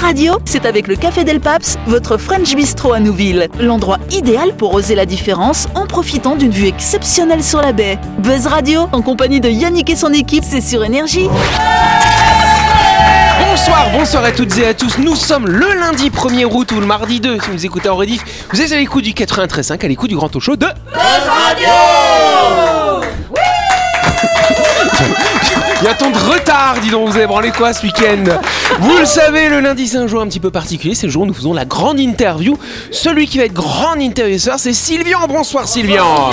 Radio, c'est avec le Café Del Paps, votre French Bistro à Nouville. L'endroit idéal pour oser la différence en profitant d'une vue exceptionnelle sur la baie. Buzz Radio, en compagnie de Yannick et son équipe, c'est sur Énergie. Bonsoir, bonsoir à toutes et à tous. Nous sommes le lundi 1er août ou le mardi 2 si vous écoutez en rediff. Vous êtes à l'écoute du 93.5, à l'écoute du grand talk show de Il y a tant de retard, dis donc, vous avez branlé quoi ce week-end Vous le savez, le lundi c'est un jour un petit peu particulier, c'est le jour où nous faisons la grande interview. Celui qui va être grand intervieweur, c'est Sylvian. Bonsoir Sylvian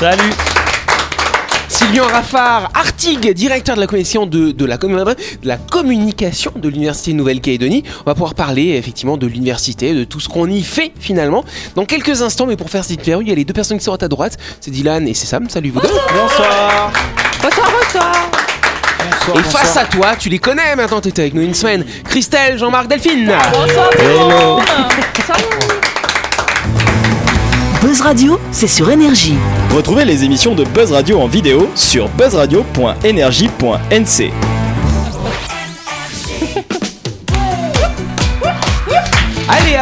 Salut Sylvian Raffard, Artig, directeur de la commission de, de la, de la communication de l'Université de Nouvelle-Calédonie. On va pouvoir parler effectivement de l'université, de tout ce qu'on y fait finalement. Dans quelques instants, mais pour faire cette interview, il y a les deux personnes qui sont à ta droite. C'est Dylan et c'est Sam. Salut vous deux. Bonsoir. Et face à toi, tu les connais maintenant, t'étais avec nous une semaine. Christelle, Jean-Marc, Delphine. Bonsoir. Buzz Radio, c'est sur Énergie. Retrouvez les émissions de Buzz Radio en vidéo sur buzzradio.energie.nc.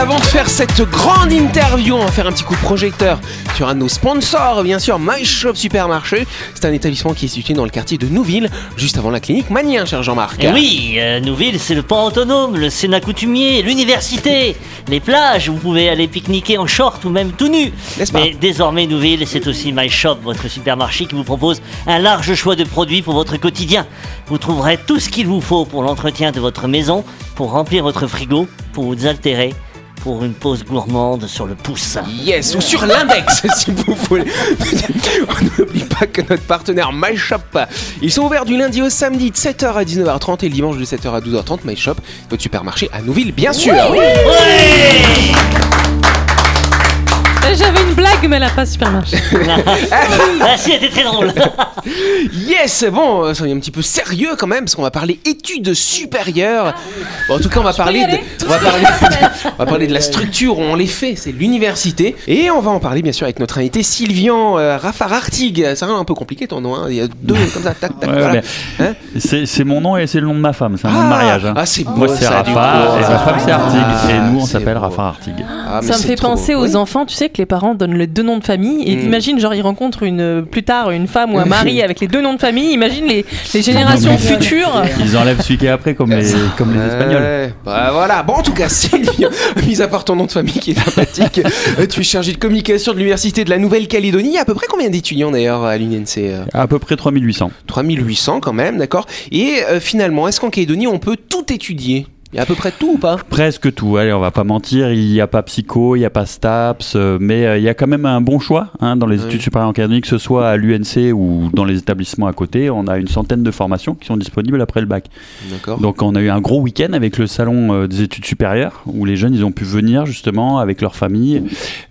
avant de faire cette grande interview, on va faire un petit coup de projecteur sur un de nos sponsors, bien sûr, My Shop Supermarché. C'est un établissement qui est situé dans le quartier de Nouville, juste avant la clinique Manien, cher Jean-Marc. Eh oui, euh, Nouville, c'est le port autonome, le Sénat coutumier, l'université, les plages, où vous pouvez aller pique-niquer en short ou même tout nu. Pas Mais désormais, Nouville, c'est aussi My Shop, votre supermarché qui vous propose un large choix de produits pour votre quotidien. Vous trouverez tout ce qu'il vous faut pour l'entretien de votre maison, pour remplir votre frigo, pour vous altérer, pour une pause gourmande sur le pouce. Yes, ou sur l'index, si vous voulez. On n'oublie pas que notre partenaire My Shop, ils sont ouverts du lundi au samedi de 7h à 19h30 et le dimanche de 7h à 12h30. My Shop, notre supermarché à Nouville, bien sûr. Blague, mais elle a pas super marché. ah si, elle était très drôle. Yes, bon, euh, soyons un petit peu sérieux quand même, parce qu'on va parler études supérieures. Bon, en tout cas, on va parler de, on va parler, on va parler de la structure où on les fait, c'est l'université. Et on va en parler bien sûr avec notre invité Sylvian euh, Raffard Artig. C'est un peu compliqué ton nom, hein. il y a deux comme ça, tac, tac, Ouais, voilà. mais Hein C'est mon nom et c'est le nom de ma femme, c'est un nom de mariage. hein. ah, c'est beau Moi c'est ça, Rafa et ma femme c'est Artig. Et nous on s'appelle. Rafa Artig. Ah, Ça me fait penser beau. aux Oui. enfants, tu sais, que les parents donnent les deux noms de famille. Et Mm. imagine, genre, ils rencontrent une, plus tard une femme ou un mari avec les deux noms de famille. Imagine les, les générations futures. Ils enlèvent celui qui est après comme les, comme les Espagnols. Ouais, bah voilà. Bon, en tout cas, Sylvian, mis à part ton nom de famille qui est sympathique, euh, tu es chargé de communication de l'Université de la Nouvelle-Calédonie. Il y a à peu près combien d'étudiants d'ailleurs à l'UNC euh À peu près 3800. 3800 quand même, d'accord. Et euh, finalement, est-ce qu'en Calédonie, on peut tout étudier? Il y a à peu près tout ou pas Presque tout, allez, on va pas mentir, il n'y a pas psycho, il n'y a pas STAPS, euh, mais euh, il y a quand même un bon choix hein, dans les Oui. études supérieures en que ce soit à l'UNC ou dans les établissements à côté. On a une centaine de formations qui sont disponibles après le bac. D'accord. Donc on a eu un gros week-end avec le salon euh, des études supérieures où les jeunes ils ont pu venir justement avec leur famille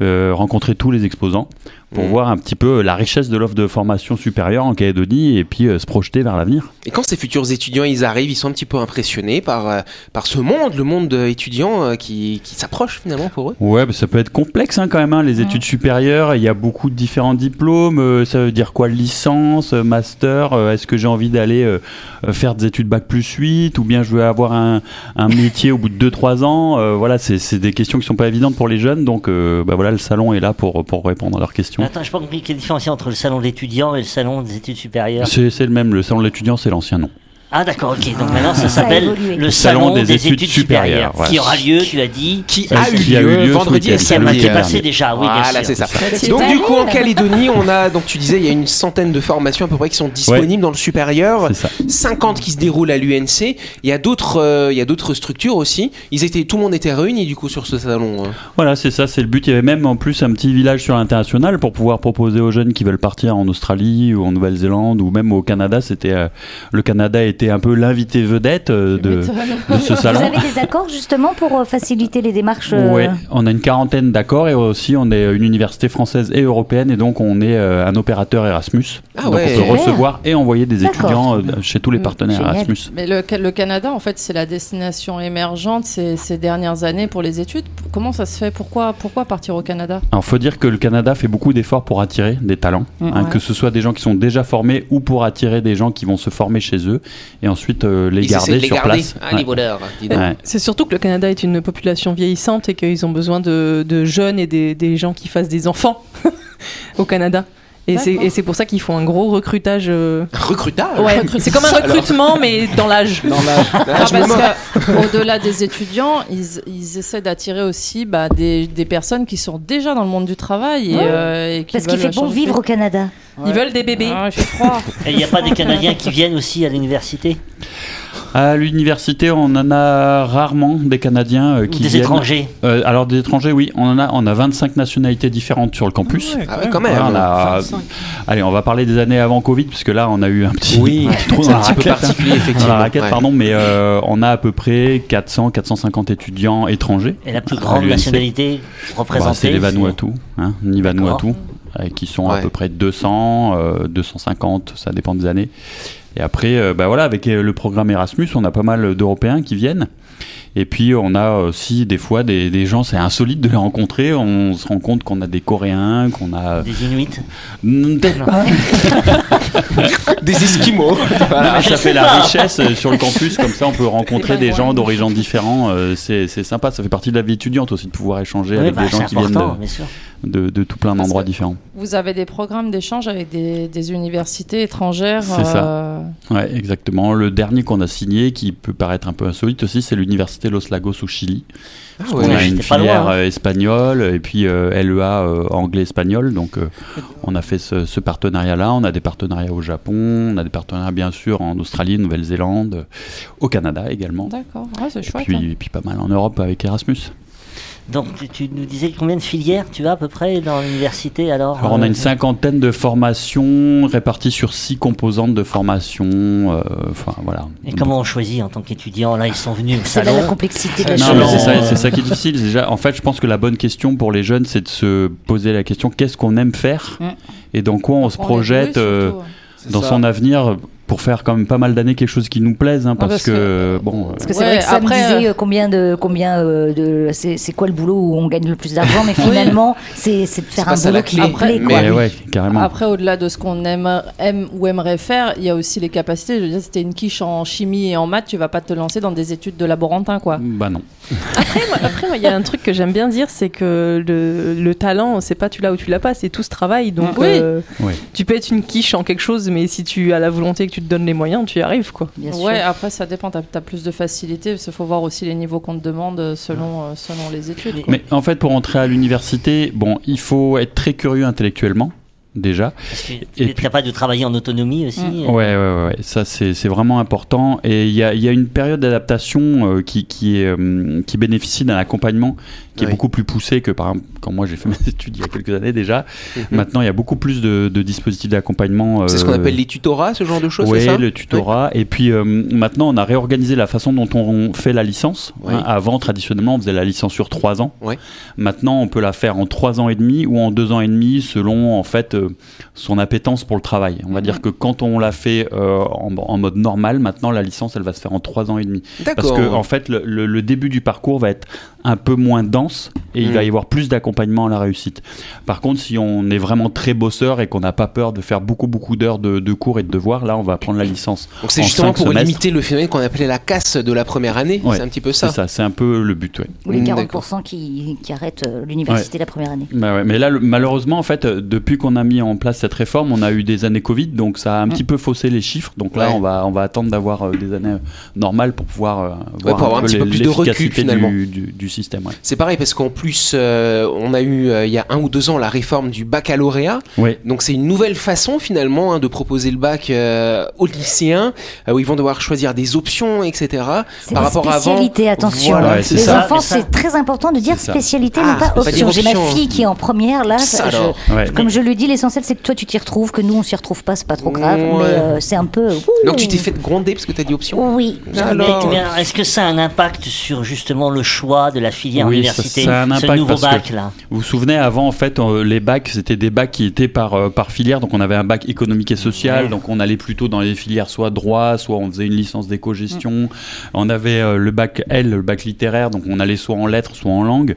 rencontrer tous les exposants pour Mhm. voir un petit peu la richesse de l'offre de formation supérieure en Calédonie et puis euh, se projeter vers l'avenir. Et quand ces futurs étudiants, ils arrivent, ils sont un petit peu impressionnés par, euh, par ce monde, le monde étudiant euh, qui, qui s'approche finalement pour eux Ouais, bah, ça peut être complexe hein, quand même, hein, les études supérieures. Il y a beaucoup de différents diplômes. euh, ça veut dire quoi Licence, euh, master euh, Est-ce que j'ai envie d'aller faire des études bac plus 8 Ou bien je veux avoir un, un métier au bout de 2-3 ans Euh, Voilà, c'est des questions qui sont pas évidentes pour les jeunes. Donc euh, bah, voilà, le salon est là pour, pour répondre à leurs questions. Attends, je pas compris quelle différence il y a entre le salon d'étudiants et le salon des études supérieures. C'est c'est le même, le salon de l'étudiant, c'est l'ancien nom. Ah d'accord, ok. Donc maintenant ça s'appelle le salon, des, études, supérieures, ouais. qui aura lieu, tu as dit. Qui Ça, a eu qui a lieu, eu lieu ce vendredi et week-end. Qui a samedi. qui est euh, passé déjà, oui, bien voilà, sûr. c'est ça. Donc du coup en Calédonie, on a donc tu disais il y a une centaine de formations à peu près qui sont disponibles dans le supérieur, C'est ça. 50 qui se déroulent à l'UNC. Il y a d'autres euh, il y a d'autres structures aussi. Ils étaient tout le monde était réuni du coup sur ce salon. hein. Voilà, c'est ça, c'est le but. Il y avait même en plus un petit village sur l'international pour pouvoir proposer aux jeunes qui veulent partir en Australie ou en Nouvelle-Zélande ou même au Canada. C'était euh, le Canada était un peu l'invité vedette euh, de, de ce Vous salon. avez des accords justement pour euh, faciliter les démarches euh, Ouais, on a une quarantaine d'accords et aussi on est une université française et européenne et donc on est un opérateur Erasmus. Ah donc ouais. on peut recevoir et envoyer des étudiants chez tous les Mm, partenaires génial. Erasmus. Mais le, le Canada, en fait, c'est la destination émergente ces, ces dernières années pour les études. Comment ça se fait? Pourquoi, pourquoi partir au Canada? Alors, faut dire que le Canada fait beaucoup d'efforts pour attirer des talents, Mm, hein, ouais. que ce soit des gens qui sont déjà formés ou pour attirer des gens qui vont se former chez eux. Et ensuite euh, les garder sur garder. place. Ah, Ouais. Ouais. C'est surtout que le Canada est une population vieillissante et qu'ils ont besoin de, de jeunes et des, des gens qui fassent des enfants au Canada. Et c'est, pour ça qu'ils font un gros recrutage. euh, Recrutage Ouais, c'est comme un recrutement, mais dans l'âge. Dans Ah, parce qu'au-delà des étudiants, ils, ils essaient d'attirer aussi bah, des, des personnes qui sont déjà dans le monde du travail et, Ouais. euh, et qui Parce qu'il fait bon vivre au Canada. Ils veulent des bébés. Ah, froid. Et il n'y a pas des Canadiens qui viennent aussi à l'université À l'université, on en a rarement des Canadiens euh, qui des viennent. étrangers Euh, alors des étrangers, oui, on en a, on a 25 nationalités différentes sur le campus. Ah ouais, quand même. On a- Allez, on va parler des années avant Covid, puisque là, on a eu un petit, Oui, un petit trou dans un la petit peu raquette. particulier, Dans effectivement. la raquette, Ouais. pardon, mais euh, on a à peu près 400, 450 étudiants étrangers. Et la plus grande nationalité Bah, représentée c'est les Vanuatu, hein, ni Vanuatu, qui sont à peu près 200, euh, 250, ça dépend des années. Et après, euh, bah voilà, avec euh, le programme Erasmus, on a pas mal d'Européens qui viennent. Et puis on a aussi des fois des, des gens, c'est insolite de les rencontrer. On se rend compte qu'on a des Coréens, qu'on a Des Inuits peut-être pas. Des Esquimaux. Voilà, ça fait la richesse euh, sur le campus, comme ça on peut rencontrer des gens d'horizons différents. euh, C'est c'est sympa, ça fait partie de la vie étudiante aussi de pouvoir échanger Oui, avec bah, des gens qui viennent de, de, de tout plein d'endroits différents. Vous avez des programmes d'échange avec des, des universités étrangères. C'est ça. euh, Ouais, exactement. Le dernier qu'on a signé, qui peut paraître un peu insolite aussi, c'est l'université Los Lagos au Chili. Ah On a une filière loin, hein. euh, espagnole et puis euh, LEA euh, anglais-espagnol. Donc euh, on a fait ce, ce partenariat-là. On a des partenariats au Japon, on a des partenariats bien sûr en Australie, Nouvelle-Zélande, au Canada également. D'accord, ouais, c'est Et chouette. puis, hein. et puis pas mal en Europe avec Erasmus. Donc tu, tu nous disais combien de filières tu as à peu près dans l'université alors Alors on a euh, une cinquantaine de formations réparties sur six composantes de formation. euh, Enfin voilà. Et comment on choisit en tant qu'étudiant Là, ils sont venus au C'est là la salon. complexité de la Non, chose. mais c'est ça, c'est ça qui est difficile. Déjà, en fait, je pense que la bonne question pour les jeunes, c'est de se poser la question qu'est-ce qu'on aime faire Mm. et dans quoi on se projette euh, dans ça. son avenir pour faire quand même pas mal d'années quelque chose qui nous plaise, hein, Ah, parce, que, que- bon. euh, Parce que c'est Ouais, vrai que après, disait euh, euh, combien de combien euh, de c'est c'est quoi le boulot où on gagne le plus d'argent, mais finalement c'est c'est de faire un boulot qui clé. nous plaît. Mais quoi. mais ouais, carrément. Après, au-delà de ce qu'on aime, aime ou aimerait faire, il y a aussi les capacités. Je veux dire, si t'es une quiche en chimie et en maths, tu vas pas te lancer dans des études de laborantin, quoi. Bah non. Après, moi- après, il y a un truc que j'aime bien dire, c'est que le, le talent, c'est pas tu l'as ou tu l'as pas, c'est tout ce travail. Donc, Oui. euh, Oui. tu peux être une quiche en quelque chose, mais si tu as la volonté et que tu te donnes les moyens, tu y arrives, quoi. Bien sûr. Après, ça dépend. T'as as plus de facilité, parce qu'il faut voir aussi les niveaux qu'on te demande euh, selon, euh, selon les études. quoi. Mais en fait, pour entrer à l'université, bon, il faut être très curieux intellectuellement. Déjà. Parce que tu Et es puis- capable de travailler en autonomie aussi. Mm. euh, Ouais, ouais, ouais, ça c'est c'est vraiment important. Et il y a, il y a une période d'adaptation euh, qui, qui, est, euh, qui bénéficie d'un accompagnement qui est beaucoup plus poussé que par exemple quand moi j'ai fait mes études il y a quelques années déjà. Mhm. Maintenant, il y a beaucoup plus de, de dispositifs d'accompagnement. C'est ce qu'on appelle les tutorats, ce genre de choses, oui, c'est ça le tutorat. Et puis euh, maintenant, on a réorganisé la façon dont on fait la licence. Oui. Hein, avant, traditionnellement, on faisait la licence sur trois ans. Oui. Maintenant, on peut la faire en trois ans et demi ou en deux ans et demi, selon en fait euh, son appétence pour le travail. On va dire que quand on l'a fait euh, en, en mode normal, maintenant la licence, elle va se faire en trois ans et demi. Parce D'accord. que en fait, le, le- le début du parcours va être un peu moins dense et il Mm. va y avoir plus d'accompagnement à la réussite. Par contre, si on est vraiment très bosseur et qu'on n'a pas peur de faire beaucoup beaucoup d'heures de, de cours et de devoirs, là, on va prendre la licence. Donc c'est en justement pour semestres. limiter le phénomène qu'on appelait la casse de la première année. Ouais. C'est un petit peu ça. C'est ça, c'est un peu le but. Ouais. Ou les Mm, 40% qui, qui arrêtent euh, l'université la première année. Bah ouais, mais là, le- malheureusement, en fait, euh, depuis qu'on a mis en place cette réforme, on a eu des années Covid, donc ça a un petit peu faussé les chiffres. Donc là, Ouais. on va, on va attendre d'avoir euh, des années euh, normales pour pouvoir euh, voir pour avoir un petit peu les- plus de recul, finalement. du, du, du système. Ouais. C'est pareil parce qu'en plus, euh, on a eu euh, il y a un ou deux ans la réforme du baccalauréat. Ouais. Donc c'est une nouvelle façon finalement hein, de proposer le bac euh, aux lycéens euh, où ils vont devoir choisir des options, etc. Par rapport à avant. spécialités, attention. Voilà, Ouais, c'est les ça. enfants, c'est très important de dire spécialité, Ah, non pas option. J'ai ma fille qui est en première là. Ça je- alors. Ouais. comme je le dis, l'essentiel c'est que toi tu t'y retrouves, que nous on s'y retrouve pas, c'est pas trop grave, Ouais. mais euh, c'est un peu. ouh. Donc tu t'es fait gronder parce que t'as dit option. Oui. Alors. Mais, mais alors, est-ce que ça a un impact sur justement le choix de la filière Oui, université ça- ça a un Ce impact nouveau parce que- bac là? Vous vous souvenez, avant, en fait, euh, les bacs, c'était des bacs qui étaient par, euh, par filière. Donc, on avait un bac économique et social. Ouais. Donc, on allait plutôt dans les filières soit droit, soit on faisait une licence d'éco-gestion. On avait euh, le bac L, le bac littéraire. Donc, on allait soit en lettres, soit en langue.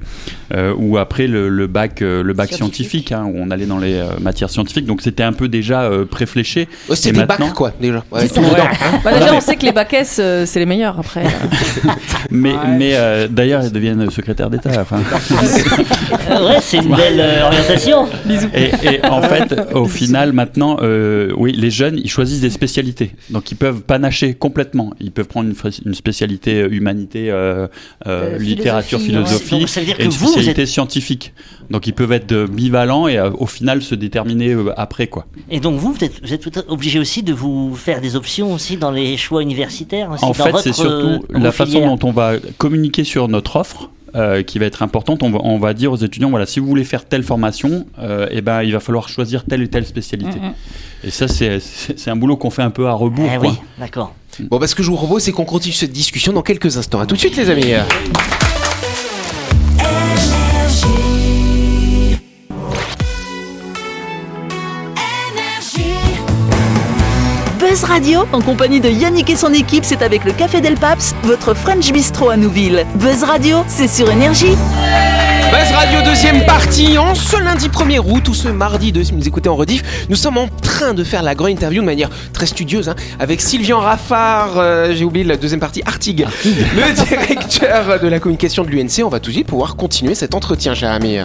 Euh, ou après, le, le bac, euh, le bac Scientifique. scientifique, hein, où on allait dans les euh, matière scientifique. Donc c'était un peu déjà euh, préfléché. Oh, c'est des maintenant- bacs, quoi, déjà. Ouais, tout hein. Bah, déjà, on sait que les bacs S, euh, c'est les meilleurs après. Mais, mais euh, d'ailleurs, ils deviennent secrétaire d'État. Enfin. Euh, ouais, c'est une belle euh, orientation. Et, et en fait, au final, maintenant, euh, oui, les jeunes, ils choisissent des spécialités. Donc, ils peuvent panacher complètement. Ils peuvent prendre une, spécialité humanité, euh, euh, Euh, littérature, philosophie, philosophie, ouais. Donc, ça veut dire et que une vous, vous spécialité scientifique. Donc, ils peuvent être euh, bivalents et euh, au final se déterminer euh, après, quoi. Et donc vous, vous êtes, vous êtes obligé aussi de vous faire des options aussi dans les choix universitaires. Aussi, En dans fait, c'est surtout la façon dont on va communiquer sur notre offre. Euh, qui va être importante, on va, on va dire aux étudiants voilà si vous voulez faire telle formation, euh, eh ben il va falloir choisir telle ou telle spécialité. Et ça c'est un boulot qu'on fait un peu à rebours. Eh quoi. oui, d'accord. Bon, bah, ce que je vous propose, c'est qu'on continue cette discussion dans quelques instants. À tout de suite, les amis. Buzz Radio, en compagnie de Yannick et son équipe, c'est avec le Café Del Paps, votre French Bistro à Nouville. Buzz Radio, c'est sur Énergie. Buzz Radio, deuxième partie, en ce lundi 1er août ou ce mardi 2, si vous nous écoutez en rediff, nous sommes en train de faire la grande interview de manière très studieuse hein, avec Sylvian Raffard, euh, j'ai oublié la deuxième partie, Artigue, le directeur de la communication de l'UNC. On va tout de suite pouvoir continuer cet entretien, cher ami.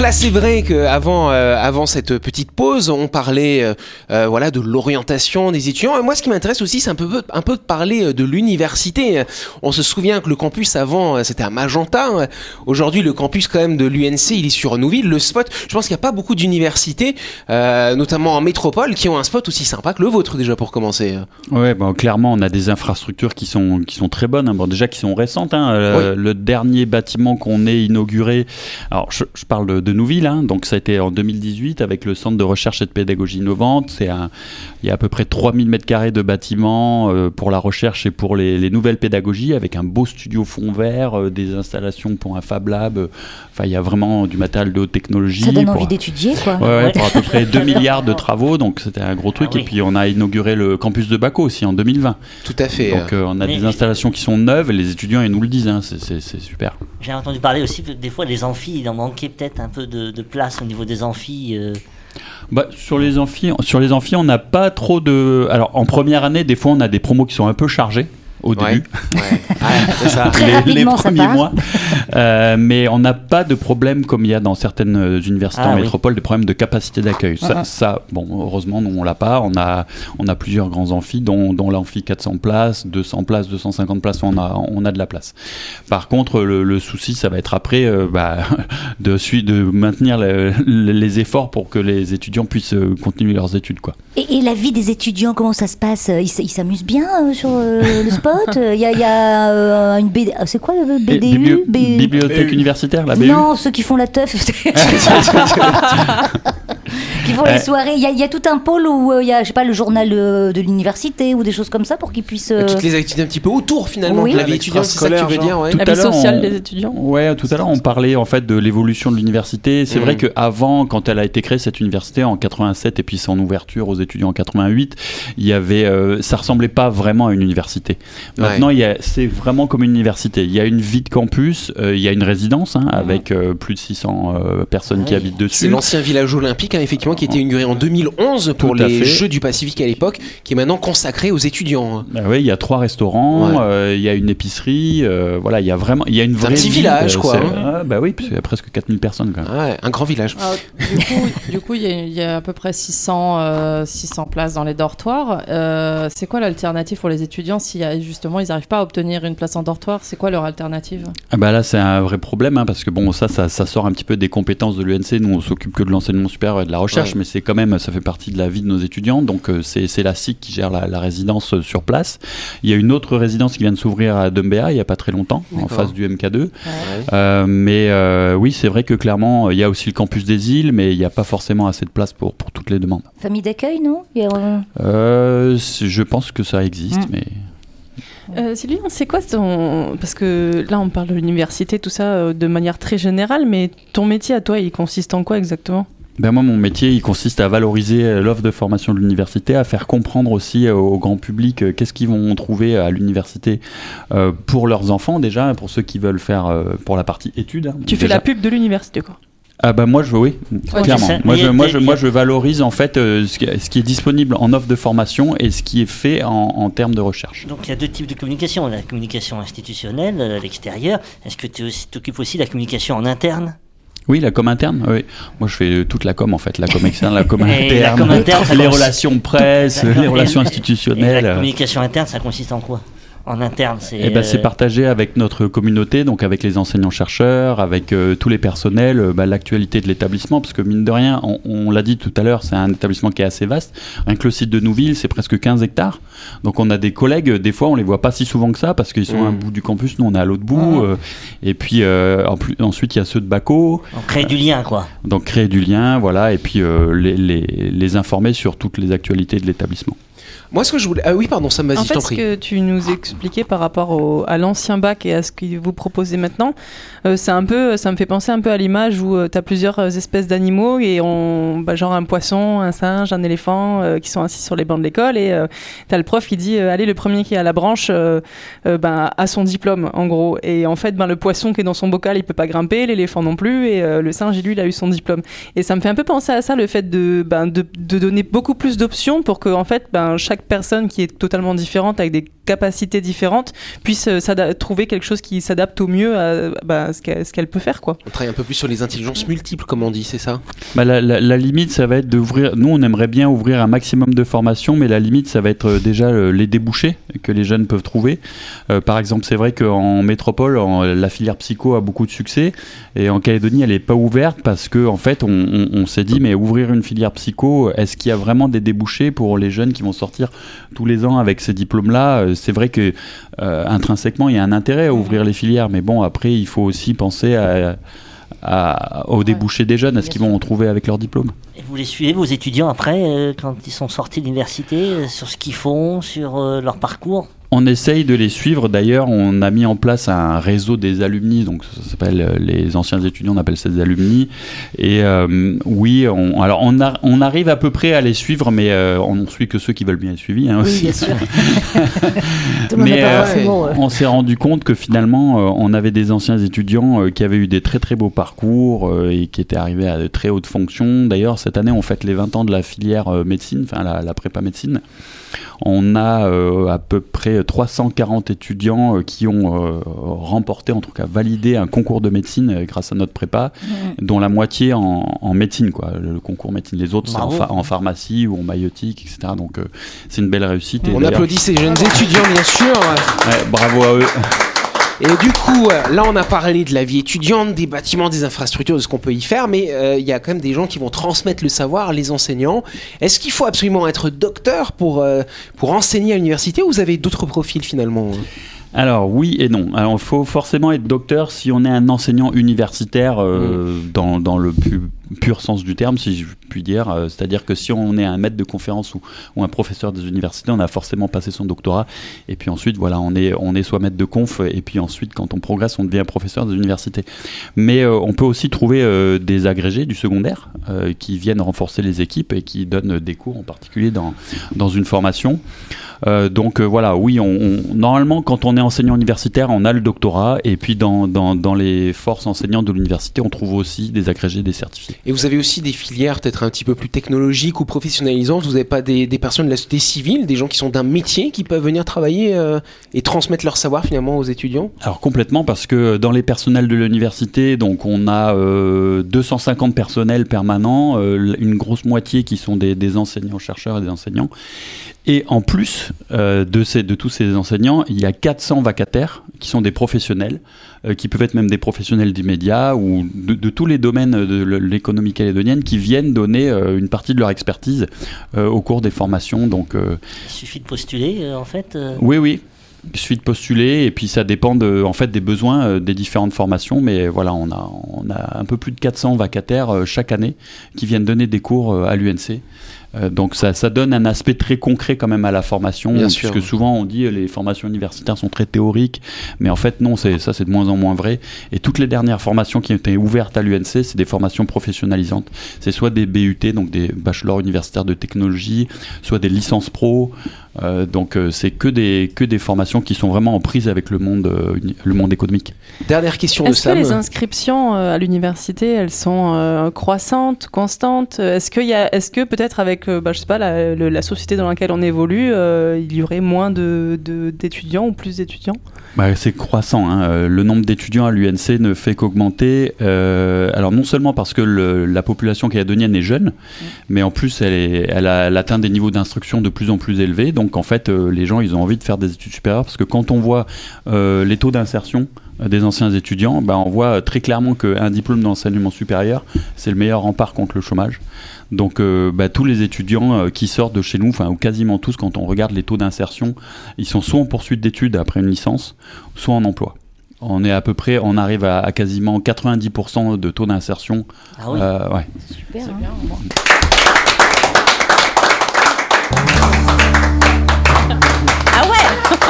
Donc là, c'est vrai qu'avant euh, avant cette petite pause, on parlait euh, euh, voilà de l'orientation des étudiants. Et moi, ce qui m'intéresse aussi, c'est un peu un peu de parler de l'université. On se souvient que le campus avant, c'était à Magenta. Aujourd'hui, le campus quand même de l'UNC, il est sur Nouville. Le spot, je pense qu'il n'y a pas beaucoup d'universités, euh, notamment en métropole, qui ont un spot aussi sympa que le vôtre déjà pour commencer. Ouais, bon, clairement, on a des infrastructures qui sont qui sont très bonnes. hein. Bon, déjà qui sont récentes. hein. Le dernier bâtiment qu'on ait inauguré, alors je, je parle de, de Nouville, hein. donc ça a été en 2018 avec le centre de recherche et de pédagogie innovante. C'est un, il y a à peu près 3000 mètres carrés de bâtiments euh, pour la recherche et pour les, les nouvelles pédagogies, avec un beau studio fond vert, euh, des installations pour un Fab Lab. Enfin, il y a vraiment du matériel de haute technologie. Ça donne pour- envie d'étudier, quoi. Ouais, ouais, Ouais. pour à peu près 2 milliards de travaux, donc c'était un gros truc. Ah oui. Et puis on a inauguré le campus de Baco aussi en 2020. Tout à fait. Donc euh, on a Mais- des installations qui sont neuves et les étudiants ils nous le disent, hein, c'est super. J'ai entendu parler aussi des fois les amphis, il en manquait peut-être un peu de, de place au niveau des amphis. euh. Bah, sur les amphis, sur les amphis, on n'a pas trop de. Alors en première année, des fois on a des promos qui sont un peu chargés au Ouais. début. Ouais. Ouais, c'est ça. Très les, les rapidement, ça premiers mois. Euh, mais on n'a pas de problème comme il y a dans certaines euh, universités Ah en oui. métropole, des problèmes de capacité d'accueil. Ça, Mhm. ça, bon, heureusement, nous on l'a pas. On a, on a plusieurs grands amphis, dont, dont l'amphi 400 places, 200 places, 250 places. On a, on a de la place. Par contre, le, le souci, ça va être après euh, bah, de, maintenir le- le- les efforts pour que les étudiants puissent continuer leurs études, quoi. Et, et la vie des étudiants, comment ça se passe? Ils s'amusent bien euh, sur euh, le Il y a, il y a, euh, une BD. C'est quoi le BDU biblio- B- Bibliothèque universitaire, la BU. Non, ceux qui font la teuf. font les Euh. soirées. Il y, a- il y a tout un pôle où euh, il y a, je sais pas, le journal euh, de l'université ou des choses comme ça pour qu'ils puissent. euh, Toutes les activités un petit peu autour finalement Oui. de la vie étudiante, c'est ça que tu veux dire ouais. Tout La à vie l'heure, sociale on- des étudiants. Ouais, tout à l'heure on parlait en fait de l'évolution de l'université. C'est Mhm. vrai qu'avant, quand elle a été créée cette université en 87 et puis son ouverture aux étudiants en 88, il y avait, euh, ça ressemblait pas vraiment à une université. Maintenant, il y a- c'est vraiment comme une université. Il y a une vie de campus, euh, il y a une résidence hein, avec euh, plus de 600 euh, personnes qui habitent C'est dessus. l'ancien village olympique, hein, effectivement, qui été inauguré en 2011 pour les fait. Jeux du Pacifique à l'époque, qui est maintenant consacré aux étudiants. hein. Bah ouais, il y a trois restaurants, Ouais. euh, il y a une épicerie, euh, voilà, il y a vraiment, il y a une C'est un vraie petit vie, village, quoi, c'est- hein. ah, bah oui, puis il y a presque 4000 personnes quand même. Ouais, un grand village. Ah, du coup, du coup, il y, a- il y a à peu près 600, euh, 600 places dans les dortoirs. Euh, c'est quoi l'alternative pour les étudiants si y a- justement ils n'arrivent pas à obtenir une place en dortoir? C'est quoi leur alternative? Ah bah là c'est un vrai problème hein, parce que bon ça, ça ça sort un petit peu des compétences de l'UNC. Nous on s'occupe que de l'enseignement supérieur et de la recherche, Ouais. mais c'est quand même ça fait partie de la vie de nos étudiants. Donc euh, c'est c'est la SIC qui gère la, la résidence euh, sur place. Il y a une autre résidence qui vient de s'ouvrir à Dumbéa il y a pas très longtemps en face du MK2. Euh, mais euh, oui c'est vrai que clairement il y a aussi le campus des îles, mais il n'y a pas forcément assez de place pour pour toutes les demandes. Famille d'accueil, non? A, euh, je pense que ça existe, Mm. mais Euh, Sylvie, c'est quoi ton... Parce que là, on parle de l'université, tout ça, euh, de manière très générale, mais ton métier à toi, il consiste en quoi exactement? Ben moi, mon métier, il consiste à valoriser euh, l'offre de formation de l'université, à faire comprendre aussi euh, au grand public euh, qu'est-ce qu'ils vont trouver à l'université euh, pour leurs enfants déjà, pour ceux qui veulent faire euh, pour la partie études. hein. Tu fais la pub de l'université, quoi. Ah bah moi je veux oui Ouais, clairement. Moi je, moi je moi je valorise en fait euh, ce, qui, ce qui est disponible en offre de formation et ce qui est fait en, en termes de recherche. Donc il y a deux types de communication, la communication institutionnelle à l'extérieur. Est-ce que tu t'occupes aussi de la communication en interne? Oui, la com interne. Oui. Moi je fais toute la com en fait, la com externe, la com la interne, com interne, ça les relations presse, les relations Et institutionnelles. la communication interne, ça consiste en quoi? En interne, c'est. Eh ben, c'est euh, partagé avec notre communauté, donc avec les enseignants-chercheurs, avec euh, tous les personnels, euh, bah, l'actualité de l'établissement, parce que mine de rien, on, on l'a dit tout à l'heure, c'est un établissement qui est assez vaste. Rien que le site de Nouville, c'est presque 15 hectares. Donc on a des collègues, des fois on les voit pas si souvent que ça, parce qu'ils sont à un Mm. bout du campus, nous on est à l'autre bout. euh, et puis euh, en plus, ensuite il y a ceux de Baco, On crée du lien, quoi. donc créer du lien, voilà, et puis euh, les, les, les informer sur toutes les actualités de l'établissement. Moi, ce que je voulais. Ah oui, pardon, ça m'a En dit, je fait, t'en ce prie. que tu nous expliquais par rapport au- à l'ancien bac et à ce que vous proposez maintenant, euh, c'est un peu, ça me fait penser un peu à l'image où tu as plusieurs euh, espèces d'animaux et on, bah, genre un poisson, un singe, un éléphant euh, qui sont assis sur les bancs de l'école et tu as le prof qui dit euh, allez le premier qui est à la branche euh, euh, ben, a son diplôme en gros et en fait ben, le poisson qui est dans son bocal il peut pas grimper, l'éléphant non plus et euh, le singe lui il a eu son diplôme et ça me fait un peu penser à ça le fait de, ben, de, de donner beaucoup plus d'options pour que en fait ben, chaque personne qui est totalement différente avec des capacités différentes puisse euh, trouver quelque chose qui s'adapte au mieux à ben, ce qu'elle peut faire quoi. On travaille un peu plus sur les intelligences multiples, comme on dit, c'est ça? Bah, la, la- la limite, ça va être d'ouvrir. Nous, on aimerait bien ouvrir un maximum de formations, mais la limite, ça va être euh, déjà euh, les débouchés que les jeunes peuvent trouver. Euh, par exemple, c'est vrai qu'en métropole, en- la filière psycho a beaucoup de succès, et en Calédonie, elle n'est pas ouverte parce que, en fait, on, on- on s'est dit, mais ouvrir une filière psycho, est-ce qu'il y a vraiment des débouchés pour les jeunes qui vont sortir tous les ans avec ces diplômes-là? C'est vrai que euh, intrinsèquement, il y a un intérêt à ouvrir les filières, mais bon, après, il faut aussi penser à, à- aux débouchés des jeunes, à ce qu'ils vont en trouver avec leur diplôme. Et vous les suivez, vos étudiants, après, euh, quand ils sont sortis de l'université, euh, sur ce qu'ils font, sur euh, leur parcours? On essaye de les suivre. D'ailleurs, on a mis en place un réseau des alumni, donc ça s'appelle euh, les anciens étudiants, on appelle ça des alumni. Et euh, oui, on, alors on, a- on arrive à peu près à les suivre, mais euh, on ne suit que ceux qui veulent bien être suivis hein, Oui, aussi. bien sûr. Mais, euh, euh, On s'est rendu compte que finalement, euh, on avait des anciens étudiants euh, qui avaient eu des très très beaux parcours euh, et qui étaient arrivés à de très hautes fonctions. D'ailleurs, cette année, on fête les 20 ans de la filière euh, médecine, enfin la, la prépa médecine. On a euh, à peu près 340 étudiants euh, qui ont euh, remporté, en tout cas validé un concours de médecine euh, grâce à notre prépa, dont la moitié en, en médecine, quoi, le, le concours médecine. Les autres, c'est en, Bravo. pha- en pharmacie ou en maïotique, etc. Donc, euh, c'est une belle réussite. Et On applaudit ces jeunes étudiants, bien sûr. Ouais, bravo à eux. Et du coup, euh, là, on a parlé de la vie étudiante, des bâtiments, des infrastructures, de ce qu'on peut y faire, mais euh, il y a quand même des gens qui vont transmettre le savoir, les enseignants. Est-ce qu'il faut absolument être docteur pour, euh, pour enseigner à l'université ou vous avez d'autres profils finalement Alors oui et non. Alors il faut forcément être docteur si on est un enseignant universitaire euh, dans, dans le pu- pur sens du terme, si je puis dire. Euh, C'est-à-dire que si on est un maître de conférence ou, ou un professeur des universités, on a forcément passé son doctorat. Et puis ensuite, voilà, on est, on est soit maître de conf, et puis ensuite, quand on progresse, on devient professeur des universités. Mais euh, on peut aussi trouver euh, des agrégés du secondaire euh, qui viennent renforcer les équipes et qui donnent des cours en particulier dans, dans une formation. Euh, donc euh, voilà, oui, on, on- normalement quand on est enseignant universitaire, on a le doctorat, et puis dans, dans, dans les forces enseignantes de l'université, on trouve aussi des agrégés, des certifiés. Et vous avez aussi des filières peut-être un petit peu plus technologiques ou professionnalisantes. Vous n'avez pas des, des personnes de la société civile, des gens qui sont d'un métier qui peuvent venir travailler euh, et transmettre leur savoir finalement aux étudiants? Alors complètement parce que dans les personnels de l'université, donc on a euh, 250 personnels permanents, euh, une grosse moitié qui sont des, des enseignants chercheurs et des enseignants. Et en plus euh, de, ces, de tous ces enseignants, il y a 400 vacataires qui sont des professionnels, euh, qui peuvent être même des professionnels des médias ou de, de tous les domaines de l'économie calédonienne qui viennent donner euh, une partie de leur expertise au cours des formations. Donc Il suffit de postuler, en fait. oui, oui. Il suffit de postuler et puis ça dépend de, en fait des besoins des différentes formations. Mais voilà, on a, on a un peu plus de 400 vacataires chaque année qui viennent donner des cours à l'UNC donc ça, ça donne un aspect très concret quand même à la formation, Bien puisque sûr. souvent on dit euh, les formations universitaires sont très théoriques, mais en fait non, c'est ça c'est de moins en moins vrai. Et toutes les dernières formations qui ont été ouvertes à l'UNC, c'est des formations professionnalisantes. C'est soit des BUT, donc des bachelors universitaires de technologie, soit des licences pro. Euh, donc euh, c'est que des que des formations qui sont vraiment en prise avec le monde euh, le monde économique. Dernière question de Est-ce que Sam. les inscriptions euh, à l'université, elles sont euh, croissantes, constantes? Est-ce qu'il y a, est-ce que peut-être avec, euh, bah, je sais pas, la, société dans laquelle on évolue, euh, il y aurait moins de, de- d'étudiants ou plus d'étudiants? Bah, c'est croissant. hein. Euh, Le nombre d'étudiants à l'UNC ne fait qu'augmenter. Euh, alors non seulement parce que le- la population calédonienne est jeune, mais en plus elle, est- elle, a, elle atteint des niveaux d'instruction de plus en plus élevés. Donc en fait, les gens ils ont envie de faire des études supérieures parce que quand on voit les taux d'insertion des anciens étudiants, bah, on voit très clairement qu'un diplôme d'enseignement supérieur, c'est le meilleur rempart contre le chômage. Donc euh, bah, tous les étudiants euh, qui sortent de chez nous, enfin ou quasiment tous, quand on regarde les taux d'insertion, ils sont soit en poursuite d'études après une licence, soit en emploi. On est à peu près, on arrive à, à quasiment 90% de taux d'insertion. Ah oui. Euh, ouais. Super. Hein. bien.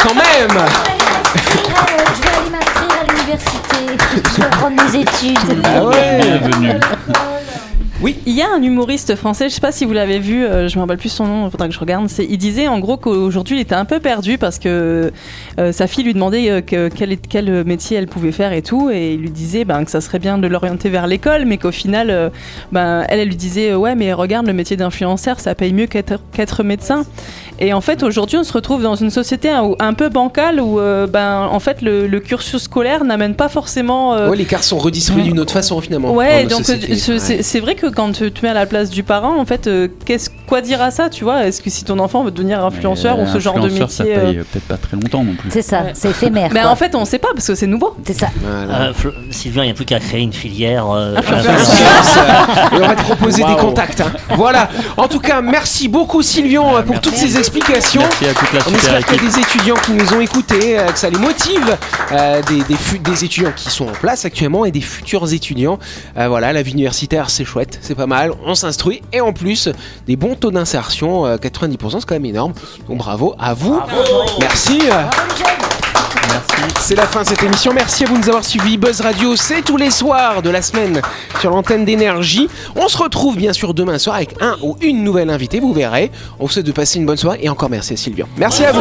Quand même Euh, je vais aller m'inscrire à l'université. Je vais reprendre mes études. Ah ouais Bienvenue. Il y a un humoriste français, je sais pas si vous l'avez vu, euh, je me rappelle plus son nom, il faudra que je regarde. C'est, il disait en gros qu'aujourd'hui il était un peu perdu parce que euh, sa fille lui demandait euh, que, quel, métier elle pouvait faire et tout, et il lui disait ben, que ça serait bien de l'orienter vers l'école, mais qu'au final, euh, ben, elle, elle lui disait ouais mais regarde le métier d'influenceur, ça paye mieux qu'être, qu'être médecin. Et en fait aujourd'hui on se retrouve dans une société un, un peu bancale où euh, ben, en fait le, le cursus scolaire n'amène pas forcément euh, Ouais, les cartes sont redistribuées d'une autre façon finalement. Ouais, donc c'est vrai que quand tu te mets à la place du parent, en fait, euh, qu'est-ce quoi dire à ça, tu vois? Est-ce que si ton enfant veut devenir influenceur Mais ou ce genre de influenceur, Ça métier paye euh, euh, peut-être pas très longtemps non plus. C'est ça, Ouais. c'est éphémère. Quoi. en fait, on sait pas parce que c'est nouveau. C'est ça. Voilà. Euh, Sylvain, il n'y a plus qu'à créer une filière. euh, Et on va te proposer des contacts. hein. Voilà. En tout cas, merci beaucoup Sylvian euh, pour toutes ces explications. Merci à toute la On espère qu'il y a des étudiants qui nous ont écoutés, euh, que ça les motive, euh, des, des, des étudiants qui sont en place actuellement et des futurs étudiants. Euh, voilà, la vie universitaire, c'est chouette, c'est pas mal, on s'instruit et en plus, des bons taux d'insertion, euh, 90%, c'est quand même énorme. Donc bravo à vous. Merci. C'est la fin de cette émission. Merci à vous de nous avoir suivis. Buzz Radio, c'est tous les soirs de la semaine sur l'antenne d'énergie. On se retrouve bien sûr demain soir avec un ou une nouvelle invitée, vous verrez. On vous souhaite de passer une bonne soirée et encore merci à Sylvian. Merci à vous.